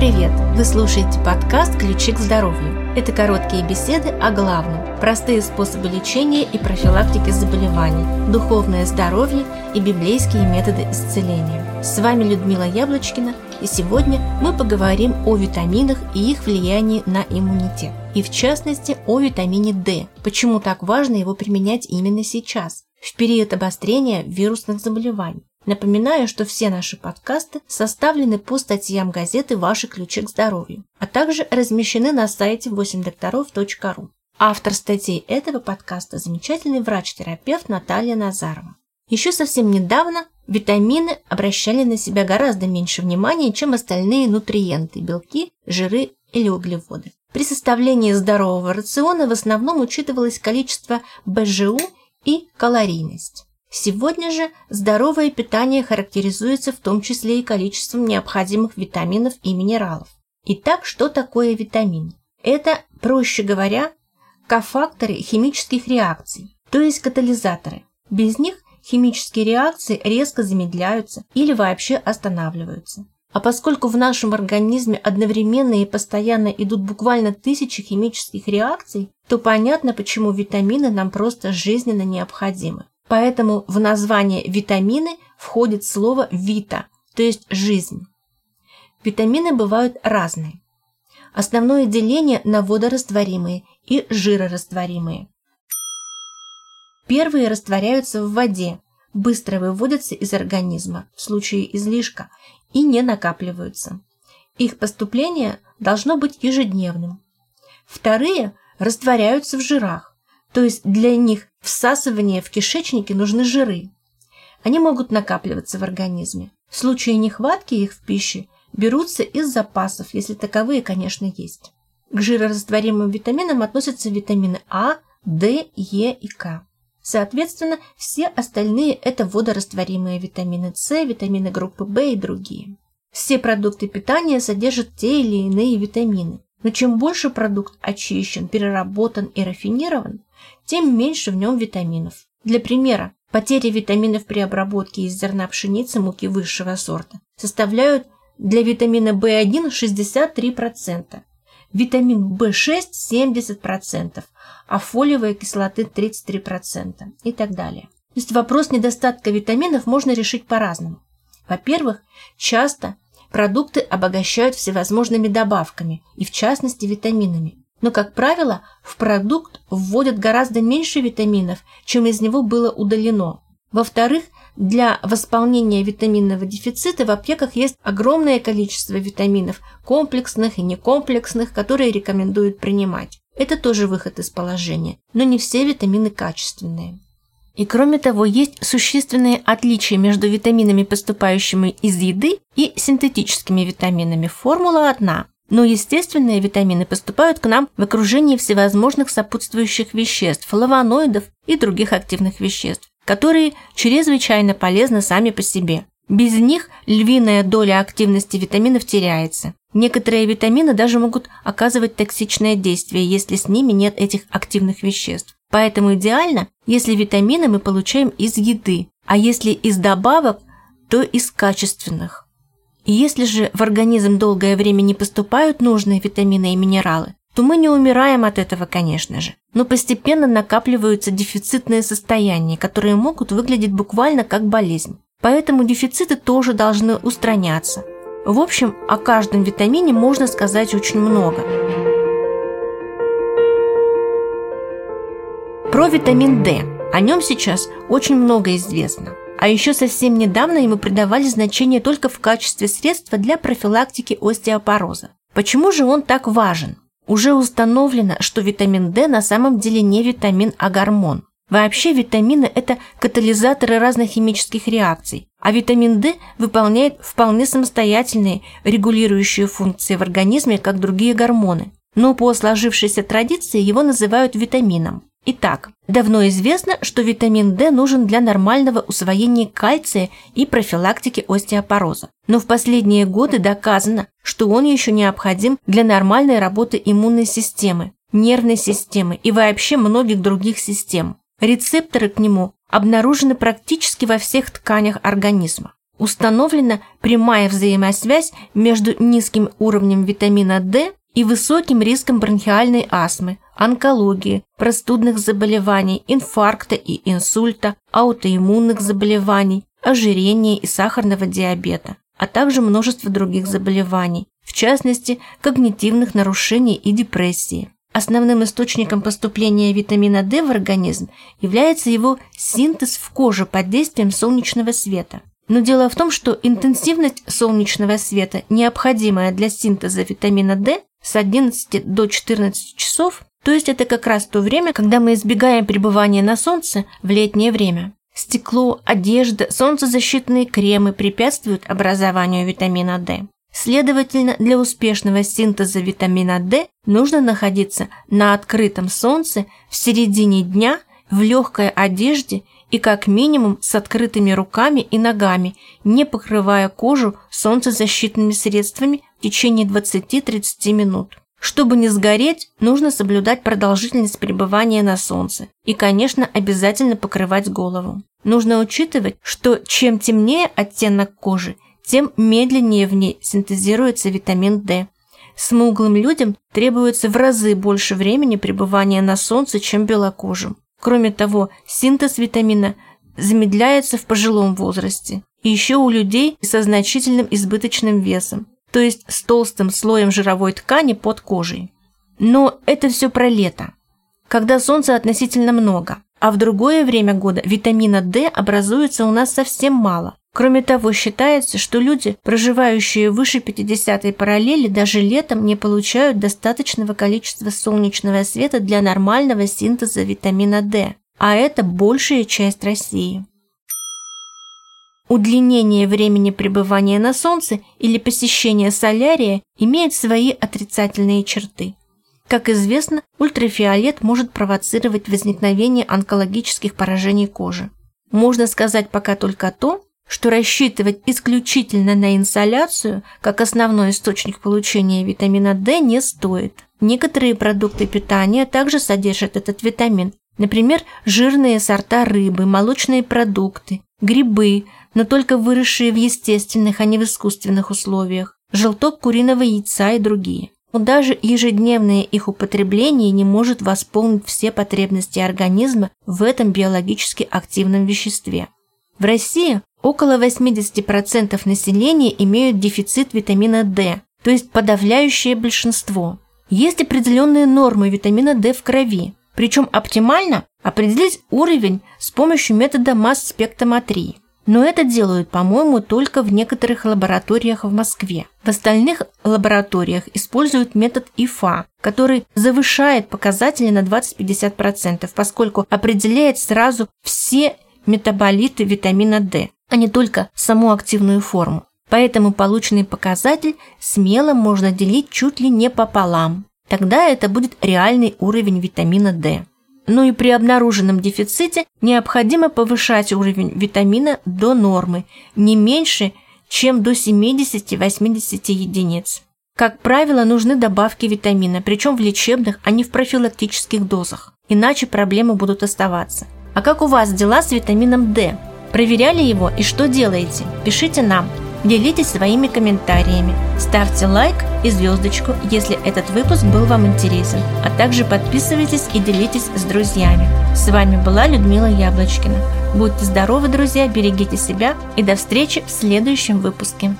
привет! Вы слушаете подкаст «Ключи к здоровью». Это короткие беседы о главном, простые способы лечения и профилактики заболеваний, духовное здоровье и библейские методы исцеления. С вами Людмила Яблочкина, и сегодня мы поговорим о витаминах и их влиянии на иммунитет. И в частности о витамине D. Почему так важно его применять именно сейчас, в период обострения вирусных заболеваний. Напоминаю, что все наши подкасты составлены по статьям газеты «Ваши ключи к здоровью», а также размещены на сайте 8докторов.ру. Автор статей этого подкаста – замечательный врач-терапевт Наталья Назарова. Еще совсем недавно витамины обращали на себя гораздо меньше внимания, чем остальные нутриенты – белки, жиры или углеводы. При составлении здорового рациона в основном учитывалось количество БЖУ и калорийность. Сегодня же здоровое питание характеризуется в том числе и количеством необходимых витаминов и минералов. Итак, что такое витамин? Это, проще говоря, кофакторы химических реакций, то есть катализаторы. Без них химические реакции резко замедляются или вообще останавливаются. А поскольку в нашем организме одновременно и постоянно идут буквально тысячи химических реакций, то понятно, почему витамины нам просто жизненно необходимы. Поэтому в название витамины входит слово «вита», то есть «жизнь». Витамины бывают разные. Основное деление на водорастворимые и жирорастворимые. Первые растворяются в воде, быстро выводятся из организма в случае излишка и не накапливаются. Их поступление должно быть ежедневным. Вторые растворяются в жирах, то есть для них всасывание в кишечнике нужны жиры. Они могут накапливаться в организме. В случае нехватки их в пище берутся из запасов, если таковые, конечно, есть. К жирорастворимым витаминам относятся витамины А, D, Е и К. Соответственно, все остальные – это водорастворимые витамины С, витамины группы В и другие. Все продукты питания содержат те или иные витамины. Но чем больше продукт очищен, переработан и рафинирован, тем меньше в нем витаминов. Для примера, потери витаминов при обработке из зерна пшеницы муки высшего сорта составляют для витамина В1 63%, витамин В6 70%, а фолиевой кислоты 33% и так далее. То есть вопрос недостатка витаминов можно решить по-разному. Во-первых, часто продукты обогащают всевозможными добавками, и в частности витаминами. Но, как правило, в продукт вводят гораздо меньше витаминов, чем из него было удалено. Во-вторых, для восполнения витаминного дефицита в аптеках есть огромное количество витаминов, комплексных и некомплексных, которые рекомендуют принимать. Это тоже выход из положения, но не все витамины качественные. И кроме того, есть существенные отличия между витаминами, поступающими из еды, и синтетическими витаминами. Формула одна. Но естественные витамины поступают к нам в окружении всевозможных сопутствующих веществ, флавоноидов и других активных веществ, которые чрезвычайно полезны сами по себе. Без них львиная доля активности витаминов теряется. Некоторые витамины даже могут оказывать токсичное действие, если с ними нет этих активных веществ. Поэтому идеально, если витамины мы получаем из еды, а если из добавок, то из качественных. И если же в организм долгое время не поступают нужные витамины и минералы, то мы не умираем от этого, конечно же, но постепенно накапливаются дефицитные состояния, которые могут выглядеть буквально как болезнь. Поэтому дефициты тоже должны устраняться. В общем, о каждом витамине можно сказать очень много. Про витамин D. О нем сейчас очень много известно. А еще совсем недавно ему придавали значение только в качестве средства для профилактики остеопороза. Почему же он так важен? Уже установлено, что витамин D на самом деле не витамин, а гормон. Вообще витамины – это катализаторы разных химических реакций, а витамин D выполняет вполне самостоятельные регулирующие функции в организме, как другие гормоны. Но по сложившейся традиции его называют витамином. Итак, давно известно, что витамин D нужен для нормального усвоения кальция и профилактики остеопороза. Но в последние годы доказано, что он еще необходим для нормальной работы иммунной системы, нервной системы и вообще многих других систем. Рецепторы к нему обнаружены практически во всех тканях организма. установлена прямая взаимосвязь между низким уровнем витамина D и высоким риском бронхиальной астмы, онкологии, простудных заболеваний, инфаркта и инсульта, аутоиммунных заболеваний, ожирения и сахарного диабета, а также множество других заболеваний, в частности, когнитивных нарушений и депрессии. Основным источником поступления витамина D в организм является его синтез в коже под действием солнечного света. Но дело в том, что интенсивность солнечного света, необходимая для синтеза витамина D, с 11 до 14 часов, то есть это как раз то время, когда мы избегаем пребывания на солнце в летнее время. Стекло, одежда, солнцезащитные кремы препятствуют образованию витамина D. Следовательно, для успешного синтеза витамина D нужно находиться на открытом солнце в середине дня в легкой одежде и как минимум с открытыми руками и ногами, не покрывая кожу солнцезащитными средствами в течение 20-30 минут. Чтобы не сгореть, нужно соблюдать продолжительность пребывания на солнце и, конечно, обязательно покрывать голову. Нужно учитывать, что чем темнее оттенок кожи, тем медленнее в ней синтезируется витамин D. Смуглым людям требуется в разы больше времени пребывания на солнце, чем белокожим. Кроме того, синтез витамина замедляется в пожилом возрасте. И еще у людей со значительным избыточным весом, то есть с толстым слоем жировой ткани под кожей. Но это все про лето, когда солнца относительно много, а в другое время года витамина D образуется у нас совсем мало. Кроме того, считается, что люди, проживающие выше 50-й параллели, даже летом не получают достаточного количества солнечного света для нормального синтеза витамина D, а это большая часть России. Удлинение времени пребывания на солнце или посещение солярия имеет свои отрицательные черты. Как известно, ультрафиолет может провоцировать возникновение онкологических поражений кожи. Можно сказать пока только то, что рассчитывать исключительно на инсоляцию как основной источник получения витамина D не стоит. Некоторые продукты питания также содержат этот витамин, например, жирные сорта рыбы, молочные продукты, грибы, но только выросшие в естественных, а не в искусственных условиях, желток куриного яйца и другие. Но даже ежедневное их употребление не может восполнить все потребности организма в этом биологически активном веществе. В России около 80% населения имеют дефицит витамина D, то есть подавляющее большинство. Есть определенные нормы витамина D в крови, причем оптимально определить уровень с помощью метода масс-спектометрии. Но это делают, по-моему, только в некоторых лабораториях в Москве. В остальных лабораториях используют метод ИФА, который завышает показатели на 20-50%, поскольку определяет сразу все метаболиты витамина D, а не только саму активную форму. Поэтому полученный показатель смело можно делить чуть ли не пополам. Тогда это будет реальный уровень витамина D. Ну и при обнаруженном дефиците необходимо повышать уровень витамина до нормы, не меньше, чем до 70-80 единиц. Как правило, нужны добавки витамина, причем в лечебных, а не в профилактических дозах, иначе проблемы будут оставаться. А как у вас дела с витамином D? Проверяли его и что делаете? Пишите нам. Делитесь своими комментариями. Ставьте лайк и звездочку, если этот выпуск был вам интересен. А также подписывайтесь и делитесь с друзьями. С вами была Людмила Яблочкина. Будьте здоровы, друзья, берегите себя и до встречи в следующем выпуске.